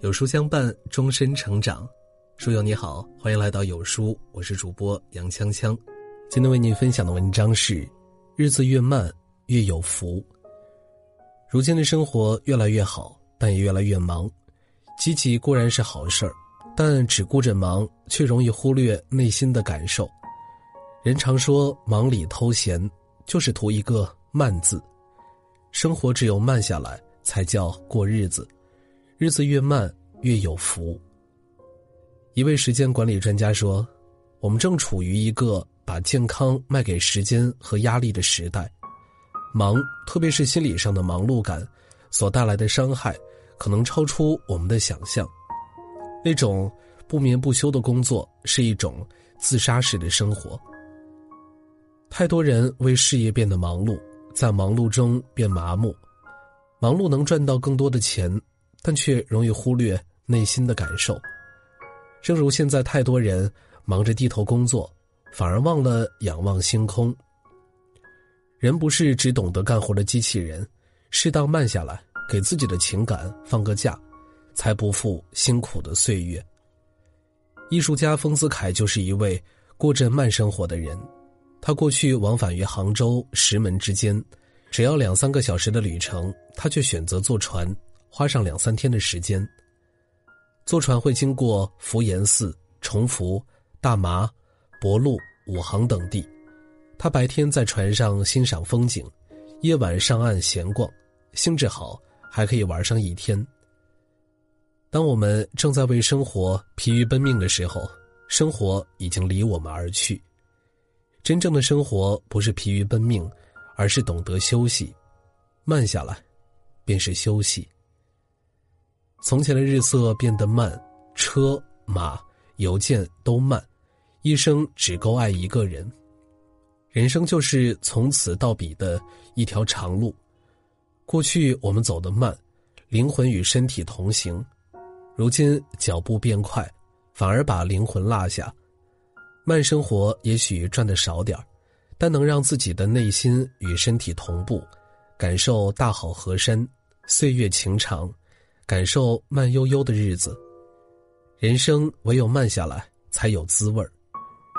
有书相伴，终身成长。书友你好，欢迎来到有书，我是主播杨锵锵。今天为您分享的文章是：日子越慢越有福。如今的生活越来越好，但也越来越忙。积极固然是好事儿，但只顾着忙，却容易忽略内心的感受。人常说忙里偷闲，就是图一个慢字。生活只有慢下来，才叫过日子。日子越慢越有福。一位时间管理专家说：“我们正处于一个把健康卖给时间和压力的时代，忙，特别是心理上的忙碌感，所带来的伤害，可能超出我们的想象。那种不眠不休的工作，是一种自杀式的生活。太多人为事业变得忙碌，在忙碌中变麻木，忙碌能赚到更多的钱。”但却容易忽略内心的感受，正如现在太多人忙着低头工作，反而忘了仰望星空。人不是只懂得干活的机器人，适当慢下来，给自己的情感放个假，才不负辛苦的岁月。艺术家丰子恺就是一位过着慢生活的人，他过去往返于杭州、石门之间，只要两三个小时的旅程，他却选择坐船。花上两三天的时间。坐船会经过福岩寺、崇福、大麻、博路、武行等地。他白天在船上欣赏风景，夜晚上岸闲逛，兴致好还可以玩上一天。当我们正在为生活疲于奔命的时候，生活已经离我们而去。真正的生活不是疲于奔命，而是懂得休息，慢下来，便是休息。从前的日色变得慢，车马邮件都慢，一生只够爱一个人。人生就是从此到彼的一条长路。过去我们走得慢，灵魂与身体同行；如今脚步变快，反而把灵魂落下。慢生活也许赚的少点儿但能让自己的内心与身体同步，感受大好河山，岁月情长。感受慢悠悠的日子，人生唯有慢下来才有滋味儿，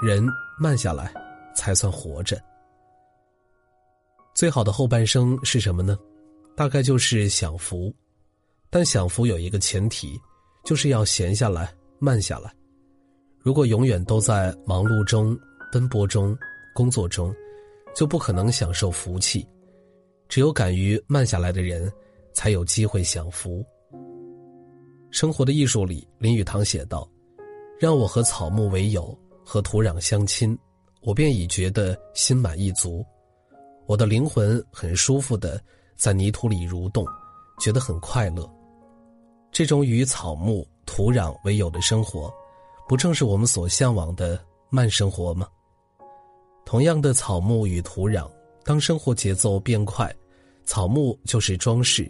人慢下来才算活着。最好的后半生是什么呢？大概就是享福，但享福有一个前提，就是要闲下来、慢下来。如果永远都在忙碌中、奔波中、工作中，就不可能享受福气。只有敢于慢下来的人，才有机会享福。生活的艺术里，林语堂写道：“让我和草木为友，和土壤相亲，我便已觉得心满意足。我的灵魂很舒服的在泥土里蠕动，觉得很快乐。这种与草木、土壤为友的生活，不正是我们所向往的慢生活吗？同样的草木与土壤，当生活节奏变快，草木就是装饰，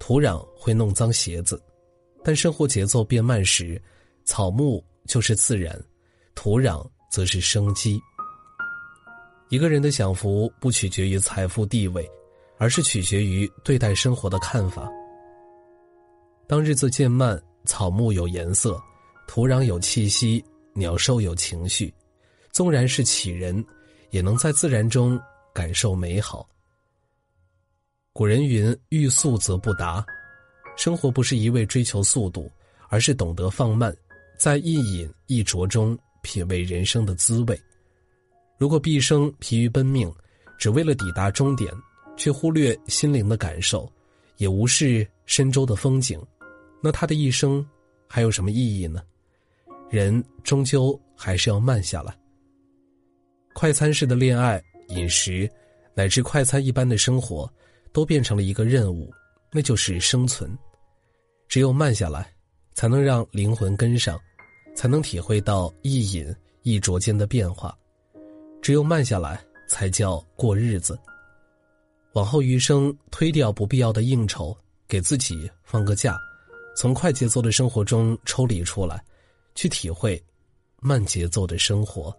土壤会弄脏鞋子。”但生活节奏变慢时，草木就是自然，土壤则是生机。一个人的享福不取决于财富地位，而是取决于对待生活的看法。当日子渐慢，草木有颜色，土壤有气息，鸟兽有情绪，纵然是杞人，也能在自然中感受美好。古人云：“欲速则不达。”生活不是一味追求速度，而是懂得放慢，在一饮一啄中品味人生的滋味。如果毕生疲于奔命，只为了抵达终点，却忽略心灵的感受，也无视深州的风景，那他的一生还有什么意义呢？人终究还是要慢下来。快餐式的恋爱、饮食，乃至快餐一般的生活，都变成了一个任务。那就是生存，只有慢下来，才能让灵魂跟上，才能体会到一饮一啄间的变化。只有慢下来，才叫过日子。往后余生，推掉不必要的应酬，给自己放个假，从快节奏的生活中抽离出来，去体会慢节奏的生活。